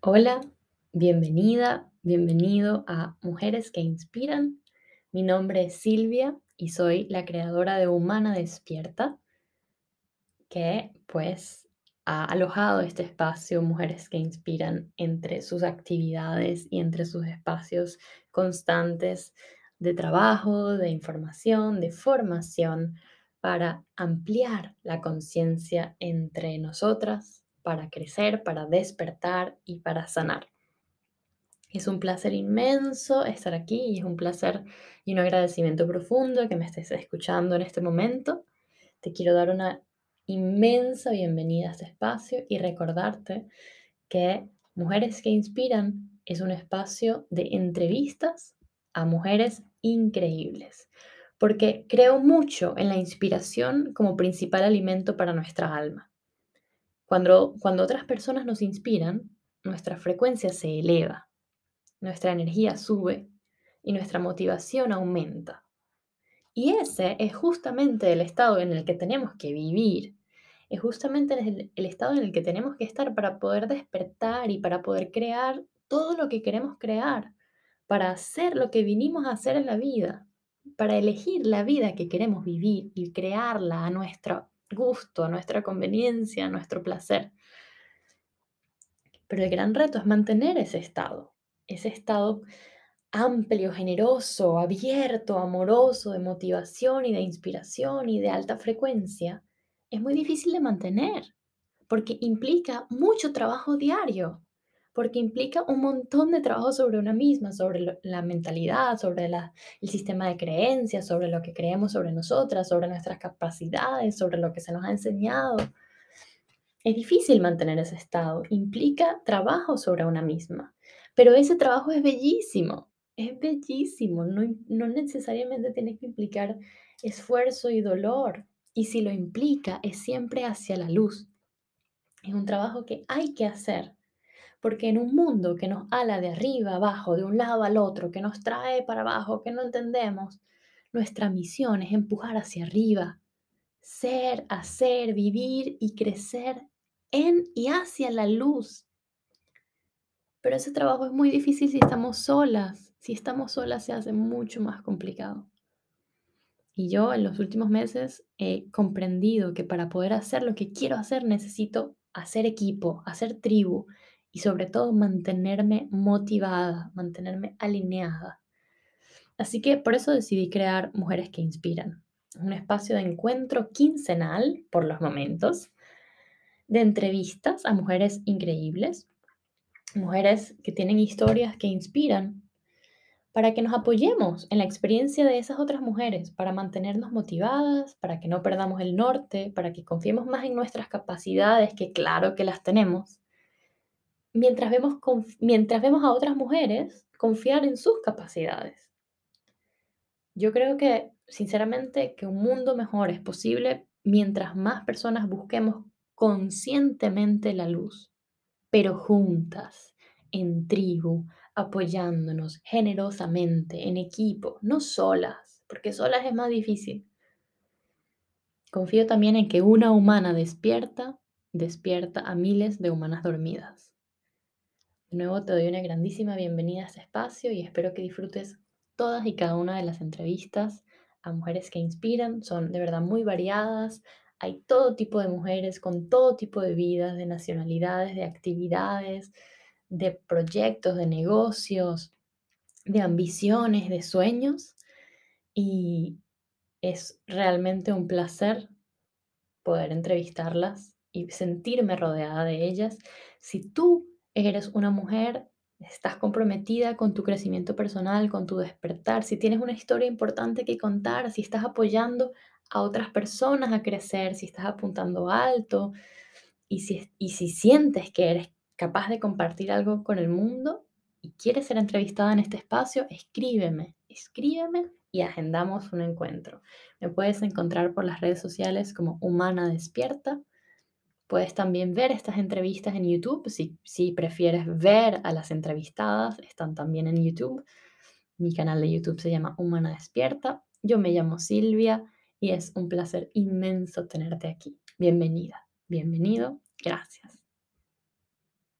Hola, bienvenida, bienvenido a Mujeres que Inspiran. Mi nombre es Silvia y soy la creadora de Humana Despierta, que pues ha alojado este espacio Mujeres que Inspiran entre sus actividades y entre sus espacios constantes de trabajo, de información, de formación, para ampliar la conciencia entre nosotras, para crecer, para despertar y para sanar. Es un placer inmenso estar aquí y es un placer y un agradecimiento profundo que me estés escuchando en este momento. Te quiero dar una inmensa bienvenida a este espacio y recordarte que Mujeres que Inspiran es un espacio de entrevistas a mujeres increíbles, porque creo mucho en la inspiración como principal alimento para nuestra alma. Cuando, cuando otras personas nos inspiran, nuestra frecuencia se eleva, nuestra energía sube y nuestra motivación aumenta. Y ese es justamente el estado en el que tenemos que vivir, es justamente el, el estado en el que tenemos que estar para poder despertar y para poder crear todo lo que queremos crear para hacer lo que vinimos a hacer en la vida, para elegir la vida que queremos vivir y crearla a nuestro gusto, nuestra conveniencia, nuestro placer. Pero el gran reto es mantener ese estado, ese estado amplio, generoso, abierto, amoroso, de motivación y de inspiración y de alta frecuencia, es muy difícil de mantener porque implica mucho trabajo diario, porque implica un montón de trabajo sobre una misma, sobre la mentalidad, sobre el sistema de creencias, sobre lo que creemos sobre nosotras, sobre nuestras capacidades, sobre lo que se nos ha enseñado. Es difícil mantener ese estado, implica trabajo sobre una misma, pero ese trabajo es bellísimo, es bellísimo, no, no necesariamente tiene que implicar esfuerzo y dolor, y si lo implica es siempre hacia la luz. Es un trabajo que hay que hacer, porque en un mundo que nos ala de arriba abajo, de un lado al otro, que nos trae para abajo, que no entendemos, nuestra misión es empujar hacia arriba, ser, hacer, vivir y crecer en y hacia la luz. Pero ese trabajo es muy difícil si estamos solas. Si estamos solas se hace mucho más complicado. Y yo en los últimos meses he comprendido que para poder hacer lo que quiero hacer necesito hacer equipo, hacer tribu, y sobre todo mantenerme motivada, mantenerme alineada. Así que por eso decidí crear Mujeres que Inspiran, un espacio de encuentro quincenal por los momentos, de entrevistas a mujeres increíbles, mujeres que tienen historias que inspiran, para que nos apoyemos en la experiencia de esas otras mujeres, para mantenernos motivadas, para que no perdamos el norte, para que confiemos más en nuestras capacidades, que claro que las tenemos, mientras vemos, mientras vemos a otras mujeres confiar en sus capacidades. Yo creo que, sinceramente, que un mundo mejor es posible mientras más personas busquemos conscientemente la luz, pero juntas, en tribu, apoyándonos generosamente, en equipo, no solas, porque solas es más difícil. Confío también en que una humana despierta, despierta a miles de humanas dormidas. De nuevo te doy una grandísima bienvenida a este espacio y espero que disfrutes todas y cada una de las entrevistas a mujeres que inspiran. Son de verdad muy variadas. Hay todo tipo de mujeres con todo tipo de vidas, de nacionalidades, de actividades, de proyectos, de negocios, de ambiciones, de sueños. Y es realmente un placer poder entrevistarlas y sentirme rodeada de ellas. Si tú eres una mujer, estás comprometida con tu crecimiento personal, con tu despertar, si tienes una historia importante que contar, si estás apoyando a otras personas a crecer, si estás apuntando alto y si, y si sientes que eres capaz de compartir algo con el mundo y quieres ser entrevistada en este espacio, escríbeme, escríbeme y agendamos un encuentro. Me puedes encontrar por las redes sociales como Humana Despierta Puedes también ver estas entrevistas en YouTube. Si, prefieres ver a las entrevistadas, están también en YouTube. Mi canal de YouTube se llama Humana Despierta. Yo me llamo Silvia y es un placer inmenso tenerte aquí. Bienvenida, bienvenido, gracias.